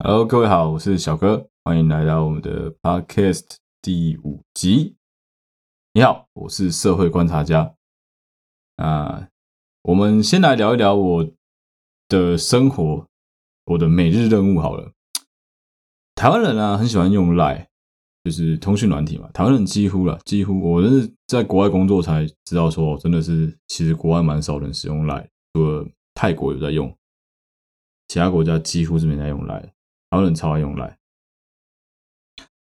Hello，各位好，我是小哥，欢迎来到我们的 Podcast 第五集。你好，我是社会观察家。啊，我们先来聊一聊我的生活，我的每日任务好了。台湾人啊，很喜欢用 Line，就是通讯软体嘛。台湾人几乎了，几乎我是在国外工作才知道说，真的是其实国外蛮少人使用 Line，除了泰国有在用，其他国家几乎是没在用 Line。台湾人超爱用来，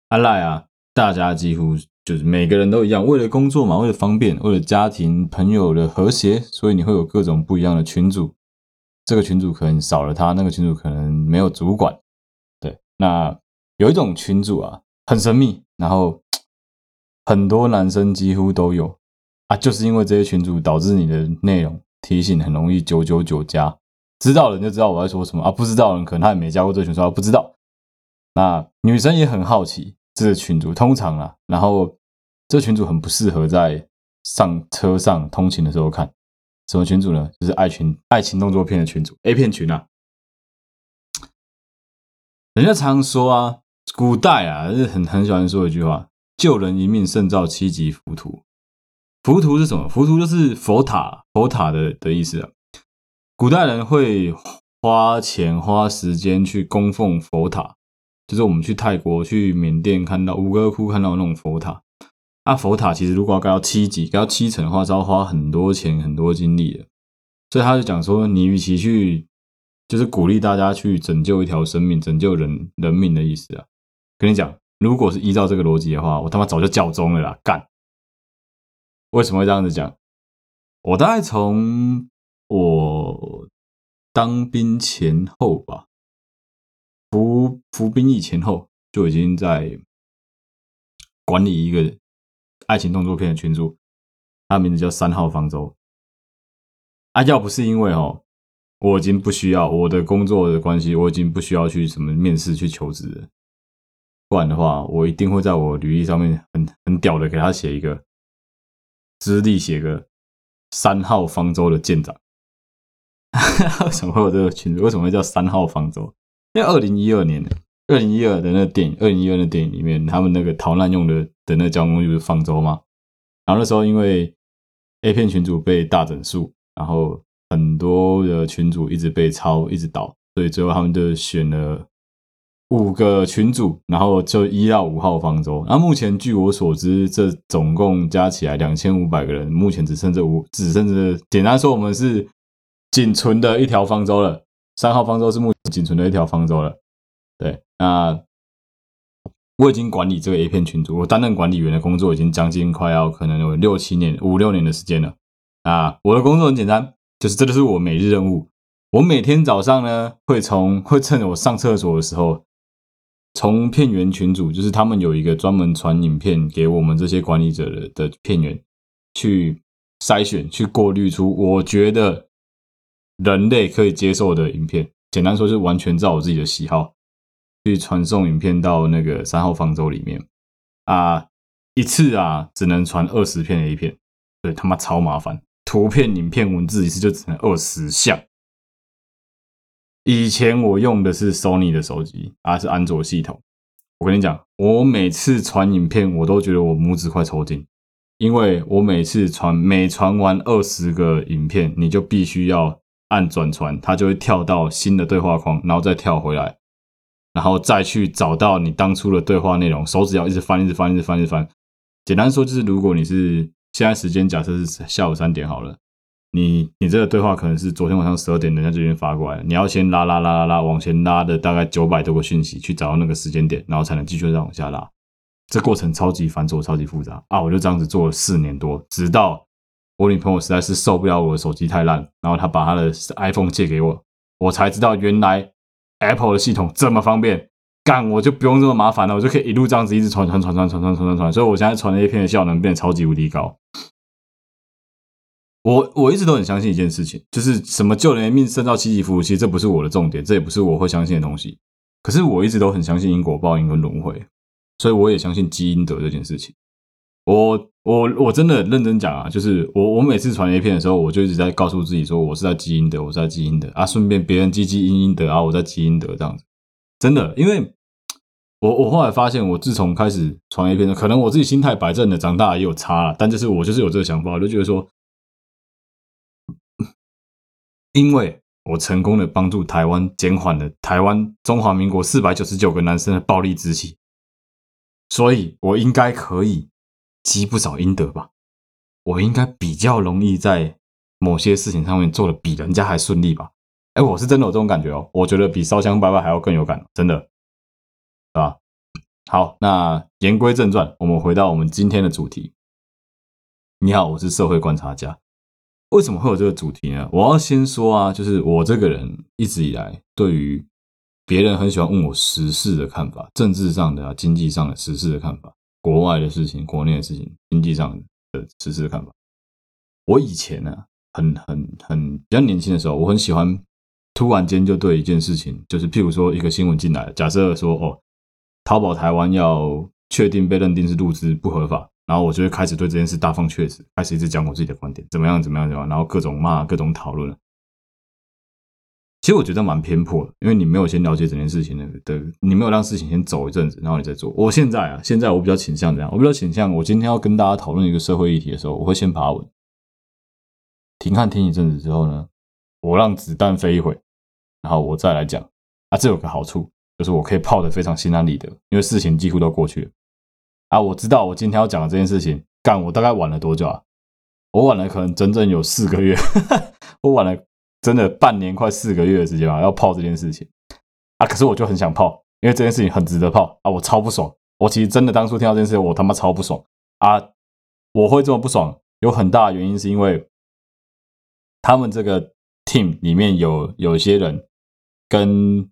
阿赖啊 Line 啊，大家几乎就是每个人都一样，为了工作嘛，为了方便，为了家庭朋友的和谐，所以你会有各种不一样的群组。这个群组可能少了他，那个群组可能没有主管。对，那有一种群组啊，很神秘，然后很多男生几乎都有啊，就是因为这些群组导致你的内容提醒很容易九九九加。知道人就知道我在说什么啊，不知道人可能他也没加过这个群，说不知道。那女生也很好奇这个群主，通常啊，然后这群主很不适合在上车上通勤的时候看。什么群主呢？就是爱群爱情动作片的群主，A 片群啊。人家常说啊，古代啊，是很很喜欢说一句话：救人一命胜造七级浮屠。浮屠是什么？浮屠就是佛塔，佛塔的的意思啊。古代人会花钱花时间去供奉佛塔，就是我们去泰国、去缅甸看到吴哥窟看到那种佛塔。那佛塔其实如果要盖到七级、盖到七层的话，是要花很多钱、很多精力的。所以他就讲说，你与其去，就是鼓励大家去拯救一条生命、拯救人人命的意思啊。跟你讲，如果是依照这个逻辑的话，我他妈早就教宗了啦！干，为什么会这样子讲？我大概从。我当兵前后吧，服服兵役前后就已经在管理一个爱情动作片的群组，他名字叫三号方舟。啊，要不是因为哦，我已经不需要我的工作的关系，我已经不需要去什么面试去求职了，不然的话，我一定会在我履历上面很很屌的给他写一个资历，写个三号方舟的舰长。为什么会有这个群组？为什么会叫三号方舟？因为二零一二年，二零一二的那个电影，二零一二的电影里面，他们那个逃难用的的那个交通工具是方舟嘛。然后那时候因为 A 片群组被大整数，然后很多的群组一直被抄，一直倒，所以最后他们就选了五个群组，然后就一到五号方舟。那目前据我所知，这总共加起来两千五百个人，目前只剩这五，只剩这，简单说，我们是。仅存的一条方舟了，三号方舟是目前仅存的一条方舟了。对，那我已经管理这个 A 片群组，我担任管理员的工作已经将近快要可能有六七年、五六年的时间了。啊，我的工作很简单，就是这就是我每日任务。我每天早上呢，会从会趁着我上厕所的时候，从片源群组，就是他们有一个专门传影片给我们这些管理者的的片源，去筛选、去过滤出我觉得。人类可以接受的影片，简单说是完全照我自己的喜好去传送影片到那个三号方舟里面啊，一次啊只能传二十片 A 片，对，他妈超麻烦，图片、影片、文字一次就只能二十项。以前我用的是 Sony 的手机，啊是安卓系统，我跟你讲，我每次传影片我都觉得我拇指快抽筋，因为我每次传每传完二十个影片，你就必须要。按转传，它就会跳到新的对话框，然后再跳回来，然后再去找到你当初的对话内容。手指要一直翻，一直翻，一直翻，一直翻。简单说就是，如果你是现在时间假设是下午三点好了，你你这个对话可能是昨天晚上十二点人家就已经发过来，你要先拉拉拉拉拉往前拉的大概九百多个讯息去找到那个时间点，然后才能继续再往下拉。这过程超级繁琐，超级复杂啊！我就这样子做了四年多，直到。我女朋友实在是受不了我的手机太烂，然后她把她的 iPhone 借给我，我才知道原来 Apple 的系统这么方便，干我就不用这么麻烦了，我就可以一路这样子一直传传传传传传传传传，所以我现在传的 A 片的效能变得超级无敌高。我我一直都很相信一件事情，就是什么救人一命胜造七级浮屠，其实这不是我的重点，这也不是我会相信的东西。可是我一直都很相信因果报应跟轮回，所以我也相信积阴德这件事情。我我我真的认真讲啊，就是我我每次传 A 片的时候，我就一直在告诉自己说，我是在积阴德，我是在积阴德啊，顺便别人积积阴阴德啊，我在积阴德这样子。真的，因为我我后来发现，我自从开始传 A 片，可能我自己心态摆正了，长大也有差了，但就是我就是有这个想法，我就觉得说，因为我成功的帮助台湾减缓了台湾中华民国四百九十九个男生的暴力之气，所以我应该可以积不少阴德吧？我应该比较容易在某些事情上面做的比人家还顺利吧？哎，我是真的有这种感觉哦，我觉得比烧香拜拜还要更有感，真的，是吧？好，那言归正传，我们回到我们今天的主题。你好，我是社会观察家。为什么会有这个主题呢？我要先说啊，就是我这个人一直以来对于别人很喜欢问我时事的看法，政治上的啊，经济上的时事的看法，国外的事情，国内的事情，经济上的时事的看法。我以前呢，很很很比较年轻的时候，我很喜欢。突然间就对一件事情，就是譬如说一个新闻进来，假设说哦，淘宝台湾要确定被认定是入资不合法，然后我就会开始对这件事大放厥词，开始一直讲我自己的观点，怎么样怎么样怎么样，然后各种骂，各种讨论。其实我觉得蛮偏颇的，因为你没有先了解整件事情的，对，你没有让事情先走一阵子，然后你再做。我现在啊，现在我比较倾向这样，我比较倾向，我今天要跟大家讨论一个社会议题的时候，我会先爬文，停看听一阵子之后呢。我让子弹飞一会，然后我再来讲啊，这有个好处，就是我可以泡得非常心安理得，因为事情几乎都过去了啊。我知道我今天要讲的这件事情，干我大概晚了多久啊？我晚了可能整整有四个月，我晚了真的半年快四个月的时间啊，要泡这件事情啊。可是我就很想泡，因为这件事情很值得泡啊，我超不爽。我其实真的当初听到这件事情，我他妈超不爽啊。我会这么不爽，有很大的原因是因为他们这个。team 里面有有一些人跟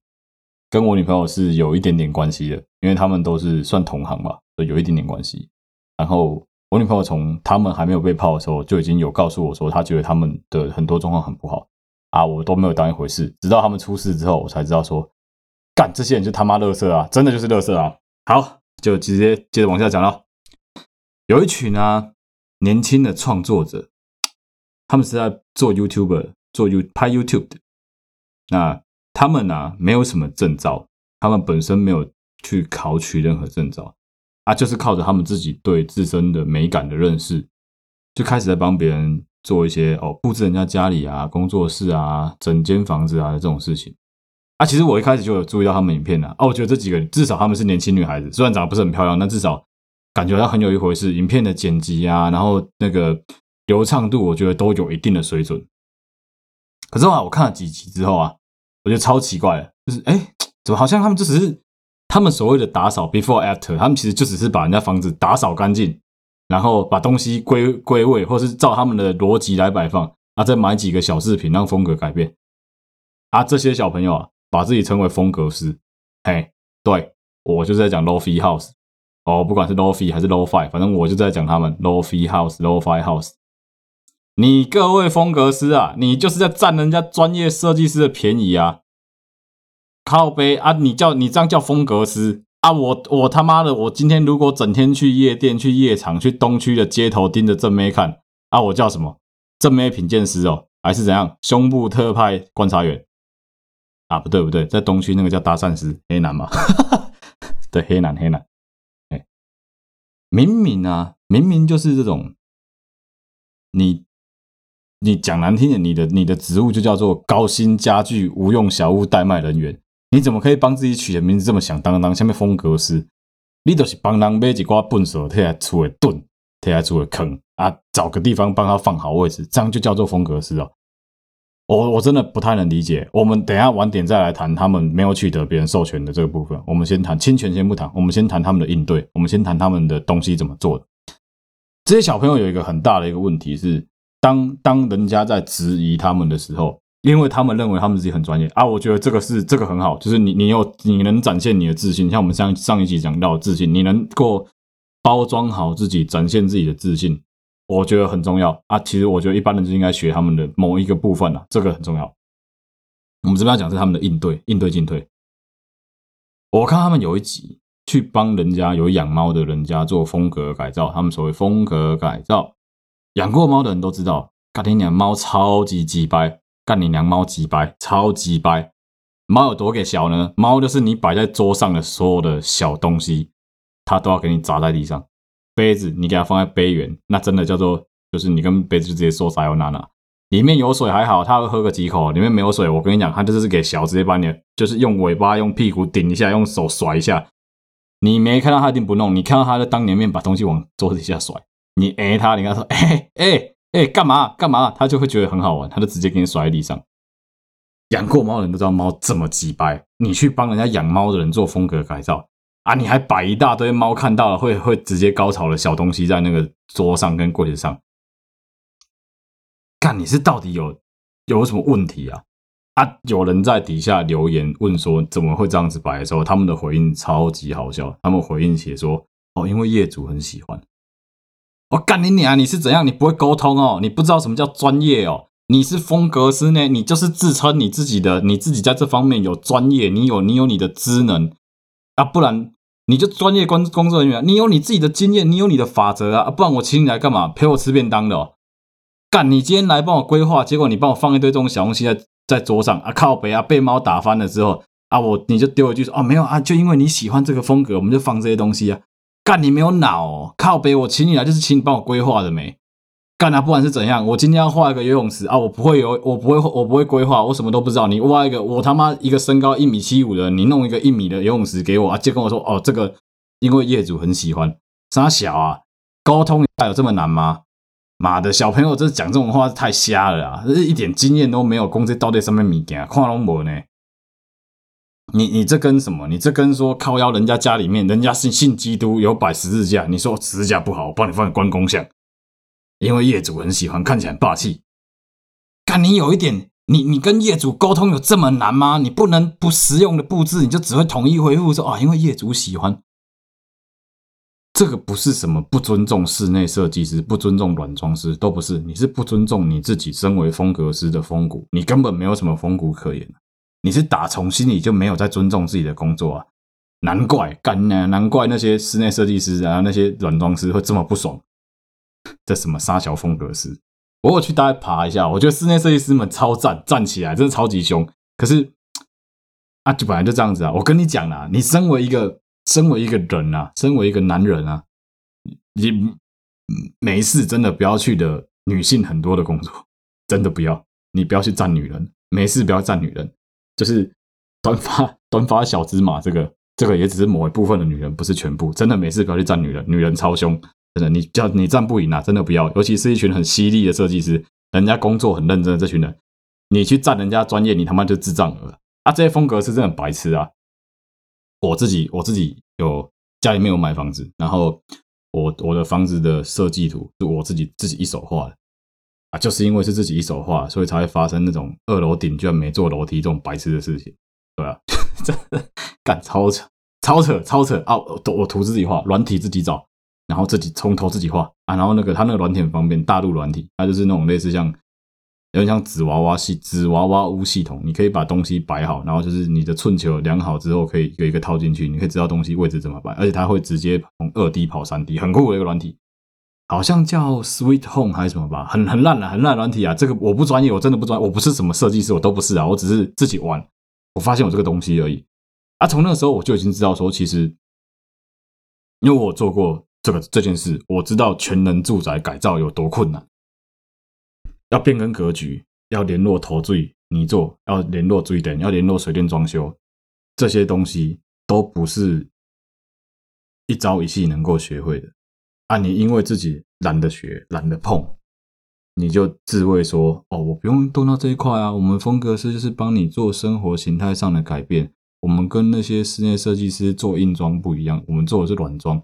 跟我女朋友是有一点点关系的，因为他们都是算同行吧，所以有一点点关系。然后我女朋友从他们还没有被泡的时候就已经有告诉我说，她觉得他们的很多状况很不好啊，我都没有当一回事。直到他们出事之后，我才知道说，干这些人就他妈乐色啊，真的就是乐色啊。好，就直接接着往下讲了。有一群啊年轻的创作者，他们是在做 YouTube。做 You 拍 YouTube 的，那他们呢、没有什么证照，他们本身没有去考取任何证照，啊，就是靠着他们自己对自身的美感的认识，就开始在帮别人做一些哦布置人家家里啊、工作室啊、整间房子啊这种事情。啊，其实我一开始就有注意到他们影片的，啊，我觉得这几个至少他们是年轻女孩子，虽然长得不是很漂亮，但至少感觉到很有一回事。影片的剪辑啊，然后那个流畅度，我觉得都有一定的水准。可是啊，我看了几集之后啊，我觉得超奇怪的，就是哎，怎么好像他们就只是他们所谓的打扫 before after，他们其实就只是把人家房子打扫干净，然后把东西归归位，或是照他们的逻辑来摆放，啊，再买几个小饰品让风格改变。啊，这些小朋友啊，把自己称为风格师，嘿，对，我就是在讲 Lo-Fi House，哦，不管是 Lo-Fi 还是 Lo-Fi，反正我就在讲他们 Lo-Fi House，Lo-Fi House。你各位风格师啊，你就是在占人家专业设计师的便宜啊！靠北啊，你叫你这样叫风格师啊？我我他妈的，我今天如果整天去夜店、去夜场、去东区的街头盯着正妹看啊，我叫什么？正妹品鉴师哦，还是怎样？胸部特派观察员啊？不对不对，在东区那个叫搭讪师，黑男嘛？对，黑男黑男。哎，明明啊，明明就是这种你。你讲难听点，你的你的职务就叫做高薪家具无用小物代卖人员，你怎么可以帮自己取的名字这么响当当？下面风格师，你都是帮人买几挂粪扫，替他出的墩，替他出的坑啊，找个地方帮他放好位置，这样就叫做风格师哦。我我真的不太能理解。我们等一下晚点再来谈他们没有取得别人授权的这个部分。我们先谈侵权，先不谈，我们先谈他们的应对。我们先谈他们的东西怎么做的。这些小朋友有一个很大的一个问题是。当当人家在质疑他们的时候，因为他们认为他们自己很专业啊，我觉得这个是这个很好，就是你你有你能展现你的自信，像我们上上一集讲到的自信，你能够包装好自己，展现自己的自信，我觉得很重要啊。其实我觉得一般人就应该学他们的某一个部分啊，这个很重要。我们这边要讲是他们的应对应对进退。我看他们有一集去帮人家有养猫的人家做风格改造，他们所谓风格改造。养过猫的人都知道，干你娘猫超级鸡掰，干你娘猫鸡掰，超级掰。猫有多给小呢？猫就是你摆在桌上的所有的小东西，它都要给你砸在地上。杯子你给它放在杯缘，那真的叫做就是你跟杯子直接说撒由那拉。里面有水还好，它会喝个几口；里面没有水，我跟你讲，它就是给小直接把你就是用尾巴、用屁股顶一下，用手甩一下。你没看到它一定不弄，你看到它就当你面把东西往桌子底下甩。你哎它，你跟它说 哎哎哎干嘛干嘛，他就会觉得很好玩，他就直接给你甩在地上。养过猫的人都知道猫这么机掰，你去帮人家养猫的人做风格改造啊，你还摆一大堆猫看到了会会直接高潮的小东西在那个桌上跟柜子上。看你是到底有有什么问题啊？啊！有人在底下留言问说怎么会这样子摆的时候，他们的回应超级好笑。他们回应写说：“哦，因为业主很喜欢。”我干你娘！你是怎样？你不会沟通哦？你不知道什么叫专业哦？你是风格师呢？你就是自称你自己的，你自己在这方面有专业，你有你有你的职能啊，不然你就专业工工作人员，你有你自己的经验，你有你的法则啊，不然我请你来干嘛？陪我吃便当的哦。干！你今天来帮我规划，结果你帮我放一堆这种小东西在在桌上啊，靠北啊，被猫打翻了之后啊，我你就丢一句说哦，没有啊，就因为你喜欢这个风格，我们就放这些东西啊。干！你没有脑，靠北！我请你来就是请你帮我规划的没？干啊！不管是怎样，我今天要画一个游泳池啊，我不会游，我不会，我不会规划，我什么都不知道。你挖一个，我他妈一个身高一米七五的，你弄一个一米的游泳池给我啊，就跟我说哦，这个因为业主很喜欢，三小啊，沟通有这么难吗？妈的，小朋友这讲这种话太瞎了啊！这一点经验都没有，公司到底什么物件，看拢无呢？你你这跟什么？你这跟说靠腰人家家里面人家是信基督，有摆十字架，你说十字架不好，我帮你放关公像，因为业主很喜欢，看起来很霸气。看你有一点，你你跟业主沟通有这么难吗？你不能不实用的布置，你就只会统一回复说啊，因为业主喜欢。这个不是什么不尊重室内设计师、不尊重软装师，都不是。你是不尊重你自己身为风格师的风骨，你根本没有什么风骨可言。你是打从心里就没有在尊重自己的工作啊！难怪干呢，难怪那些室内设计师啊，那些软装师会这么不爽。这什么沙桥风格师？我有去大概爬一下，我觉得室内设计师们超赞，站起来真的超级凶。可是 啊，就本来就这样子啊！我跟你讲啦，你身为一个。身为一个人啊，身为一个男人啊，你没事真的不要去的女性很多的工作，真的不要，你不要去占女人，没事不要占女人，就是短发短发小芝麻，这个这个也只是某一部分的女人，不是全部，真的没事不要去占女人，女人超凶，真的你叫你占不赢啊，真的不要，尤其是一群很犀利的设计师，人家工作很认真的这群人，你去占人家专业，你他妈就智障了啊！这些风格是真的白痴啊。我自己我自己有家里面有买房子，然后我我的房子的设计图是我自己自己一手画的啊，就是因为是自己一手画，所以才会发生那种二楼顶居然没做楼梯这种白痴的事情，对吧？真的干超扯超扯超扯啊！我我图自己画，软体自己找，然后自己从头自己画啊，然后那个他那个软体很方便，大陆软体，它就是那种类似像。有点像纸娃娃系纸娃娃屋系统，你可以把东西摆好，然后就是你的寸球量好之后，可以有一个套进去，你可以知道东西位置怎么摆，而且它会直接从二 D 跑三 D，很酷的一个软体，好像叫 Sweet Home 还是什么吧，很很烂的很烂软体啊！这个我不专业，我真的不专，我不是什么设计师，我都不是啊，我只是自己玩，我发现我这个东西而已。啊，从那个时候我就已经知道说，其实因为我做过这个这件事，我知道全能住宅改造有多困难。要变更格局，要联络头最泥作，要联络水电，要联络水电装修，这些东西都不是一朝一夕能够学会的。啊，你因为自己懒得学，懒得碰，你就自慰说：“哦，我不用动到这一块啊。”我们风格师就是帮你做生活形态上的改变，我们跟那些室内设计师做硬装不一样，我们做的是软装。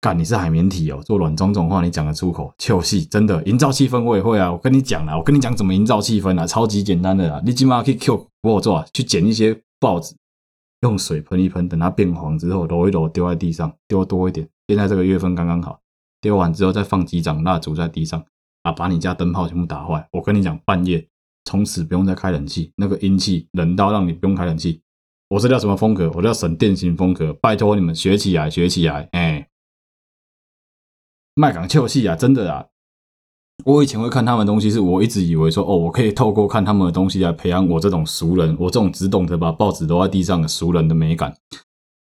干，你是海绵体哦，做软装这种话你讲得出口？臭戏，真的营造气氛我也会啊！我跟你讲啦，我跟你讲怎么营造气氛啊，超级简单的啦！你起码可以 Q 我做啊，去捡一些报纸，用水喷一喷，等它变黄之后揉一揉，丢在地上，丢多一点。现在这个月份刚刚好，丢完之后再放几盏蜡烛在地上啊，把你家灯泡全部打坏。我跟你讲，半夜从此不用再开冷气，那个阴气冷到让你不用开冷气。我这叫什么风格？我叫省电型风格，拜托你们学起来，学起来，哎。麦港臭戏啊，真的啊！我以前会看他们的东西，是我一直以为说，哦，我可以透过看他们的东西来培养我这种俗人，我这种只懂得把报纸丢在地上的俗人的美感。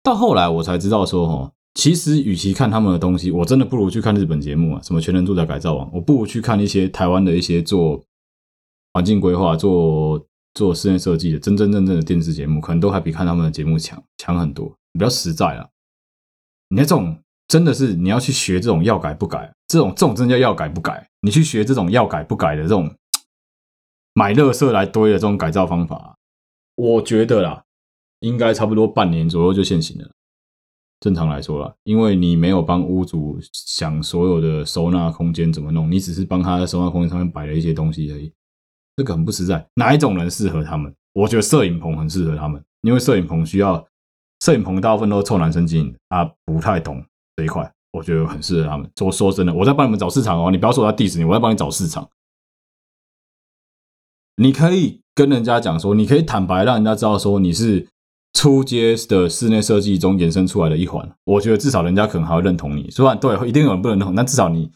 到后来我才知道说，哦，其实与其看他们的东西，我真的不如去看日本节目啊，什么《全能住宅改造王》，我不如去看一些台湾的一些做环境规划、做做室内设计的真真正正的电视节目，可能都还比看他们的节目强强很多，比较实在啊。你看这种。真的是你要去学这种要改不改，这种这种真的叫要改不改。你去学这种要改不改的这种买乐色来堆的这种改造方法，我觉得啦，应该差不多半年左右就现行了。正常来说啦，因为你没有帮屋主想所有的收纳空间怎么弄，你只是帮他在收纳空间上面摆了一些东西而已，这个很不实在。哪一种人适合他们？我觉得摄影棚很适合他们，因为摄影棚需要摄影棚大部分都是臭男生经营，他不太懂。这一块我觉得很适合他们。说说真的，我在帮你们找市场哦，你不要说我在 diss 你，我在帮你找市场。你可以跟人家讲说，你可以坦白让人家知道说你是出街的室内设计中衍生出来的一环。我觉得至少人家可能还会认同你。虽然对，一定有人不认同，但至少你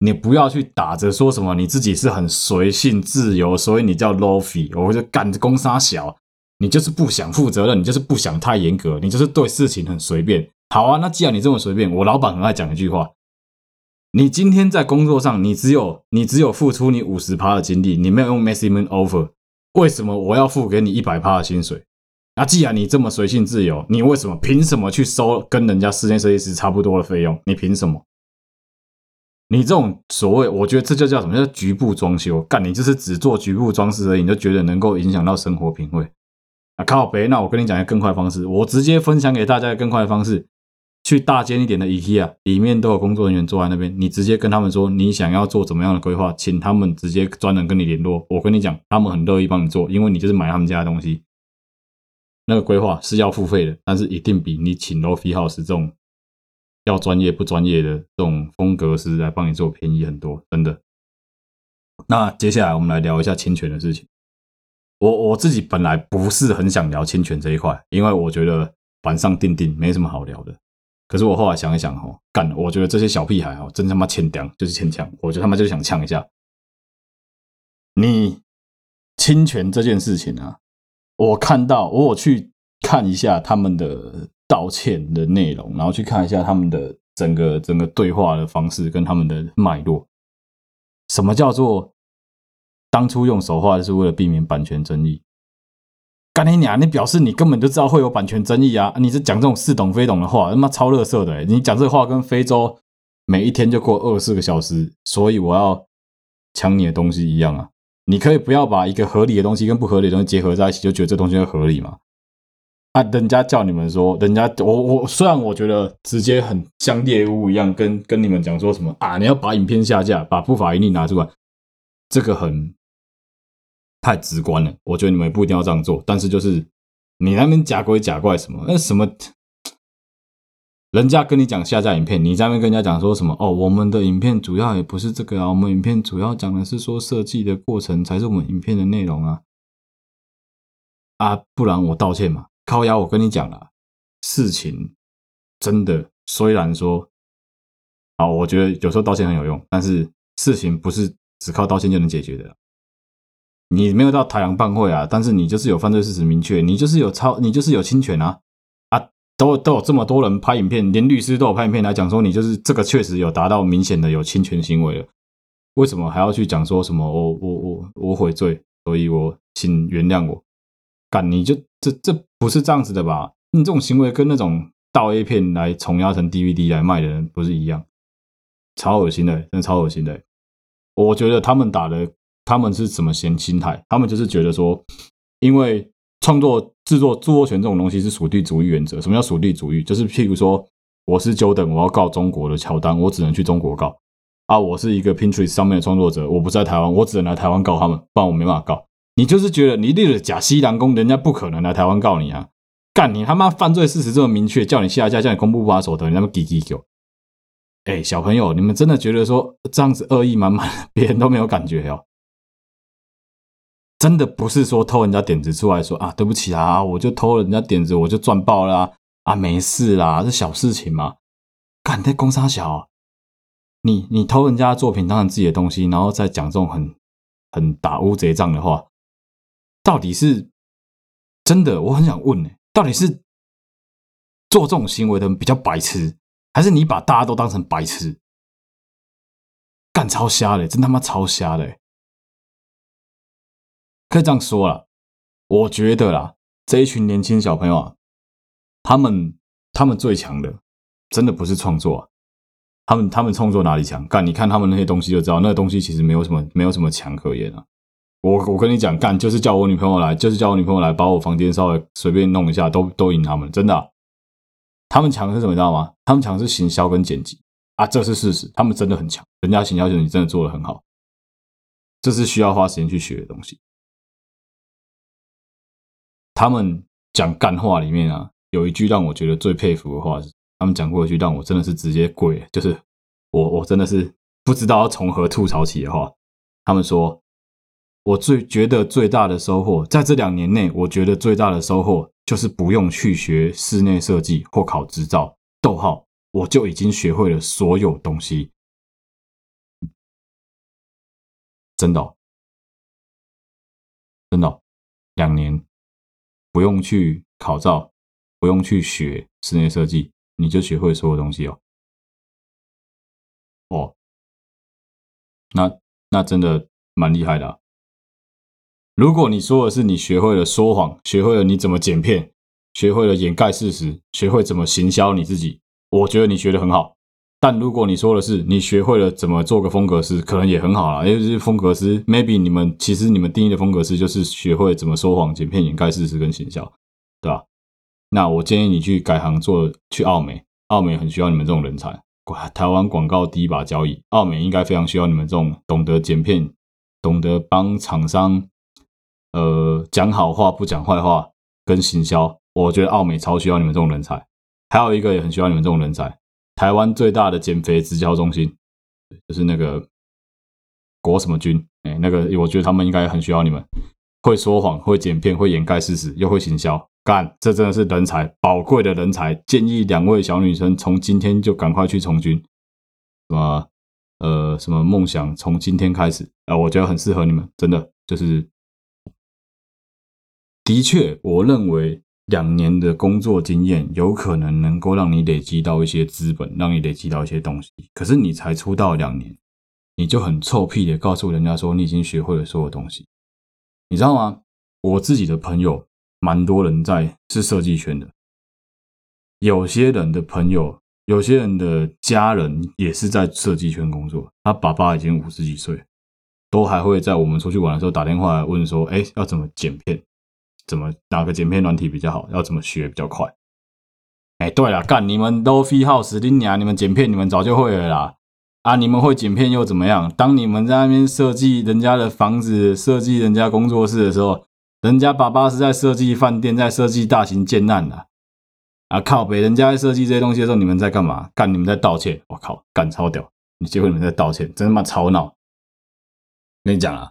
你不要去打着说什么你自己是很随性自由，所以你叫 lofi，我就干着攻杀小，你就是不想负责任，你就是不想太严格，你就是对事情很随便。好啊，那既然你这么随便，我老板很爱讲一句话：你今天在工作上，你只有你只有付出你五十趴的精力，你没有用 maximum offer，为什么我要付给你一百趴的薪水？那既然你这么随性自由，你为什么凭什么去收跟人家室内设计师差不多的费用？你凭什么？你这种所谓，我觉得这就叫什么？叫局部装修？干，你就是只做局部装饰而已，你就觉得能够影响到生活品味？啊靠北！那我跟你讲一个更快的方式，我直接分享给大家一个更快的方式。去大间一点的 IKEA，里面都有工作人员坐在那边。你直接跟他们说，你想要做怎么样的规划，请他们直接专人跟你联络。我跟你讲，他们很乐意帮你做，因为你就是买他们家的东西。那个规划是要付费的，但是一定比你请 Lofi House 这种要专业不专业的这种风格师来帮你做便宜很多，真的。那接下来我们来聊一下侵权的事情。我我自己本来不是很想聊侵权这一块，因为我觉得板上钉钉，没什么好聊的。可是我后来想一想，哦，干，我觉得这些小屁孩哦，真他妈欠屌，就是欠呛。我觉得他妈就想呛一下。你侵权这件事情啊，我看到，我去看一下他们的道歉的内容，然后去看一下他们的整个整个对话的方式跟他们的脉络。什么叫做当初用手画是为了避免版权争议？干你娘！你表示你根本就知道会有版权争议啊！你是讲这种似懂非懂的话，他妈超垃圾的！你讲这话跟非洲每一天就过二十四个小时，所以我要抢你的东西一样啊！你可以不要把一个合理的东西跟不合理的东西结合在一起，就觉得这东西合理吗？啊！人家叫你们说，人家我我虽然我觉得直接很像猎巫一样，跟跟你们讲说什么啊，你要把影片下架，把不法营利拿出来，这个很。太直观了，我觉得你们也不一定要这样做。但是就是你那边假鬼假怪什么？那什么，人家跟你讲下架影片，你在那边跟人家讲说什么？哦，我们的影片主要也不是这个啊，我们影片主要讲的是说设计的过程才是我们影片的内容啊。啊，不然我道歉嘛。靠腰，我跟你讲了，事情真的虽然说，啊，我觉得有时候道歉很有用，但是事情不是只靠道歉就能解决的。你没有到台阳办会啊，但是你就是有犯罪事实明确，你就是有超，你就是有侵权啊！都都有这么多人拍影片，连律师都有拍影片来讲说你就是这个确实有达到明显的有侵权行为了，为什么还要去讲说什么我我我我悔罪，所以我请原谅我？干你就这这不是这样子的吧？你这种行为跟那种盗 A 片来重压成 DVD 来卖的人不是一样？超恶心的，真的超恶心的。我觉得他们打的。他们是什么心心态？他们就是觉得说，因为创作、制作、著作权这种东西是属地主义原则。什么叫属地主义？就是譬如说，我是 Jordan，我要告中国的乔丹，我只能去中国告。啊，我是一个 Pinterest 上面的创作者，我不在台湾，我只能来台湾告他们，不然我没办法告。你就是觉得你立了假西兰公，人家不可能来台湾告你啊！干你他妈犯罪事实这么明确，叫你下架，叫你公布不法所得，你他妈给给给！哎，小朋友，你们真的觉得说这样子恶意满满，别人都没有感觉哦？真的不是说偷人家点子出来说啊，对不起啊，我就偷了人家点子，我就赚爆了啊，啊没事啦，这小事情嘛，干在公三小，你你偷人家作品当成自己的东西，然后再讲这种很很打乌贼仗的话，到底是真的？我很想问呢，到底是做这种行为的人比较白痴，还是你把大家都当成白痴？干超瞎的，真他妈超瞎的！可以这样说啦，我觉得啦，这一群年轻小朋友啊，他们他们最强的，真的不是创作啊。他们他们创作哪里强？干，你看他们那些东西就知道，那个东西其实没有什么没有什么强可言啊。我我跟你讲，干就是叫我女朋友来，就是叫我女朋友来把我房间稍微随便弄一下，都都赢他们，真的。他们强是什么，你知道吗？他们强是行销跟剪辑啊，这是事实。他们真的很强，人家行销剪辑真的做得很好，这是需要花时间去学的东西。他们讲干话里面啊，有一句让我觉得最佩服的话。他们讲过一句让我真的是直接跪，就是我我真的是不知道要从何吐槽起的话。他们说，我最觉得最大的收获，在这两年内，我觉得最大的收获就是不用去学室内设计或考执照。逗号，我就已经学会了所有东西，真的，真的，两年不用去考照，不用去学室内设计。你就学会所有东西哦，哦，那那真的蛮厉害的。如果你说的是你学会了说谎，学会了你怎么剪片，学会了掩盖事实，学会怎么行销你自己，我觉得你学的很好。但如果你说的是你学会了怎么做个风格师，可能也很好啦。因为这风格师，maybe 你们其实你们定义的风格师就是学会怎么说谎、剪片、掩盖事实跟行销，对吧？那我建议你去改行做，去澳美，澳美很需要你们这种人才。台湾广告第一把交椅，澳美应该非常需要你们这种懂得剪片、懂得帮厂商呃讲好话不讲坏话跟行销。我觉得澳美超需要你们这种人才。还有一个也很需要你们这种人才，台湾最大的减肥直销中心，就是那个国什么军，哎、那个我觉得他们应该很需要你们，会说谎、会剪片、会掩盖事实，又会行销。干，这真的是人才，宝贵的人才。建议两位小女生从今天就赶快去从军。什么呃，什么梦想从今天开始啊、我觉得很适合你们，真的就是。的确，我认为两年的工作经验有可能能够让你累积到一些资本，让你累积到一些东西。可是你才出道两年，你就很臭屁的告诉人家说你已经学会了所有东西，你知道吗？我自己的朋友。蛮多人在是设计圈的，有些人的朋友，有些人的家人也是在设计圈工作。他爸爸已经五十几岁，都还会在我们出去玩的时候打电话来问说：“哎，要怎么剪片？怎么哪个剪片软体比较好？要怎么学比较快？”哎，对了，干你们都 FreeHouse 你娘，你们剪片你们早就会了啦。啊，你们会剪片又怎么样？当你们在那边设计人家的房子、设计人家工作室的时候。人家爸爸是在设计饭店，在设计大型建案的啊！靠北，人家在设计这些东西的时候，你们在干嘛？干，你们在道歉！我靠，干超屌！你结果你们在道歉，真他妈吵闹！跟你讲啊，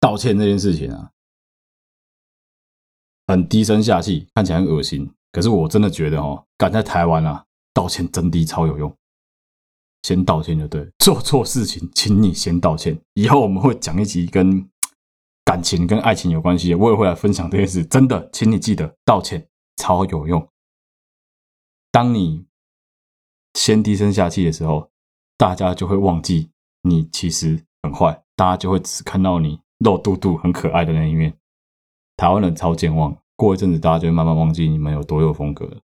道歉这件事情啊，很低声下气，看起来很恶心。可是我真的觉得哦，敢在台湾啊，道歉真的超有用。先道歉就对，做错事情，请你先道歉。以后我们会讲一集跟。感情跟爱情有关系，我也会来分享这件事。真的，请你记得道歉，超有用。当你先低声下气的时候，大家就会忘记你其实很坏，大家就会只看到你肉嘟嘟很可爱的那一面。台湾人超健忘，过一阵子大家就会慢慢忘记你们有多有风格了。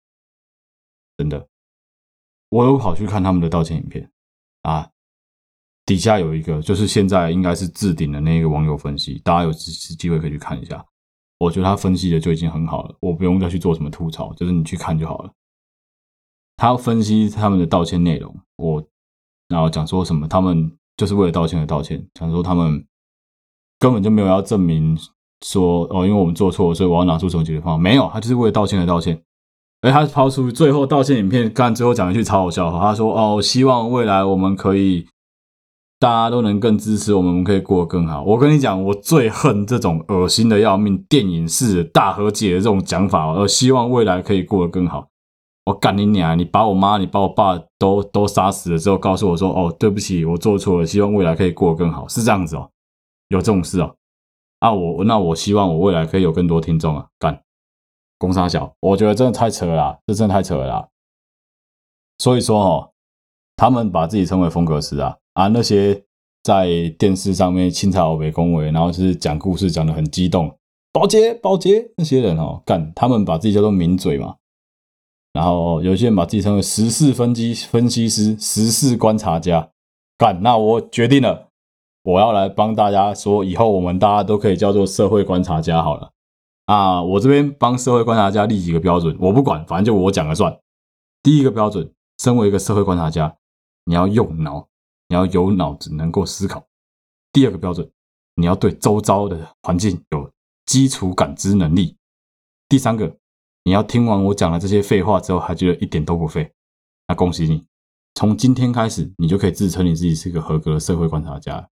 真的，我有跑去看他们的道歉影片啊。底下有一个，就是现在应该是置顶的那个网友分析，大家有机会可以去看一下。我觉得他分析的就已经很好了，我不用再去做什么吐槽，就是你去看就好了。他分析他们的道歉内容，我然后讲说什么，他们就是为了道歉而道歉，讲说他们根本就没有要证明说哦，因为我们做错，所以我要拿出什么解决方案，没有，他就是为了道歉而道歉。而他抛出最后道歉影片，看最后讲一句超好笑，他说哦，希望未来我们可以。大家都能更支持我们，我们可以过得更好。我跟你讲，我最恨这种恶心的要命、电影式的大和解的这种讲法。而希望未来可以过得更好。我干你娘！你把我妈、你把我爸都都杀死了之后，告诉我说：“哦，对不起，我做错了，希望未来可以过得更好。”是这样子哦，有这种事哦。啊，我那我希望我未来可以有更多听众啊，干，公三小，我觉得真的太扯了，这真的太扯了。所以说哦，他们把自己称为风格师啊啊，那些在电视上面清朝北恭维，然后是讲故事讲的很激动，保洁保洁那些人哦，干，他们把自己叫做名嘴嘛。然后有些人把自己称为时事分析分析师、时事观察家，干，那我决定了，我要来帮大家说，以后我们大家都可以叫做社会观察家好了。啊，我这边帮社会观察家立几个标准，我不管，反正就我讲了算。第一个标准，身为一个社会观察家，你要用脑，你要有脑子，能够思考。第二个标准，你要对周遭的环境有基础感知能力。第三个。你要听完我讲的这些废话之后，还觉得一点都不废，那恭喜你，从今天开始，你就可以自称你自己是一个合格的社会观察家。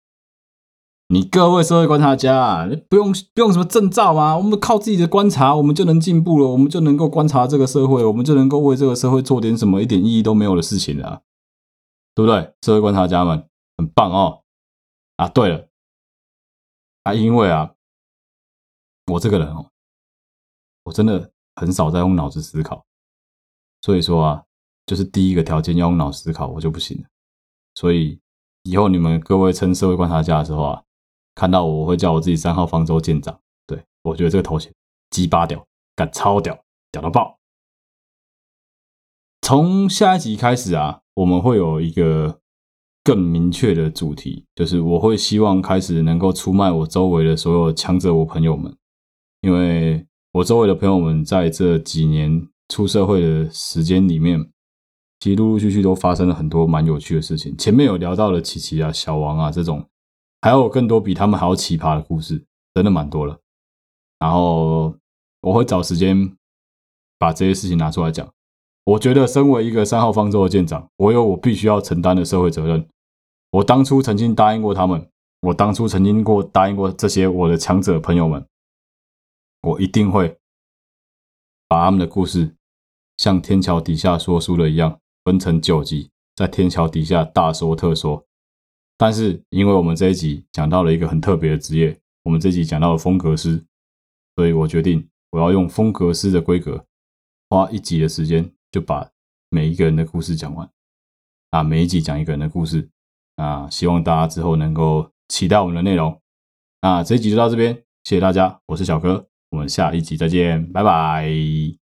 你各位社会观察家，你不用不用什么证照吗？我们靠自己的观察，我们就能进步了，我们就能够观察这个社会，我们就能够为这个社会做点什么一点意义都没有的事情了，对不对？社会观察家们很棒哦。啊，对了，啊，因为啊，我这个人哦，我真的。很少在用脑子思考，所以说啊，就是第一个条件要用脑思考，我就不行了。所以以后你们各位称社会观察家的时候啊，看到我，我会叫我自己三号方舟舰长。对，我觉得这个头衔鸡巴屌，敢超屌，屌到爆。从下一集开始啊，我们会有一个更明确的主题，就是我会希望开始能够出卖我周围的所有强者我朋友们，因为。我周围的朋友们在这几年出社会的时间里面，其实陆陆续续都发生了很多蛮有趣的事情。前面有聊到了琪琪啊、小王啊这种，还有更多比他们还要奇葩的故事，真的蛮多了。然后我会找时间把这些事情拿出来讲。我觉得身为一个三号方舟的舰长，我有我必须要承担的社会责任。我当初曾经答应过他们，我当初曾经过答应过这些我的强者朋友们。我一定会把他们的故事像天桥底下说书的一样分成九集，在天桥底下大说特说。但是，因为我们这一集讲到了一个很特别的职业，我们这一集讲到了风格师，所以我决定我要用风格师的规格，花一集的时间就把每一个人的故事讲完。啊，每一集讲一个人的故事。啊，希望大家之后能够期待我们的内容。那这一集就到这边，谢谢大家，我是小哥。我们下一集再见，拜拜。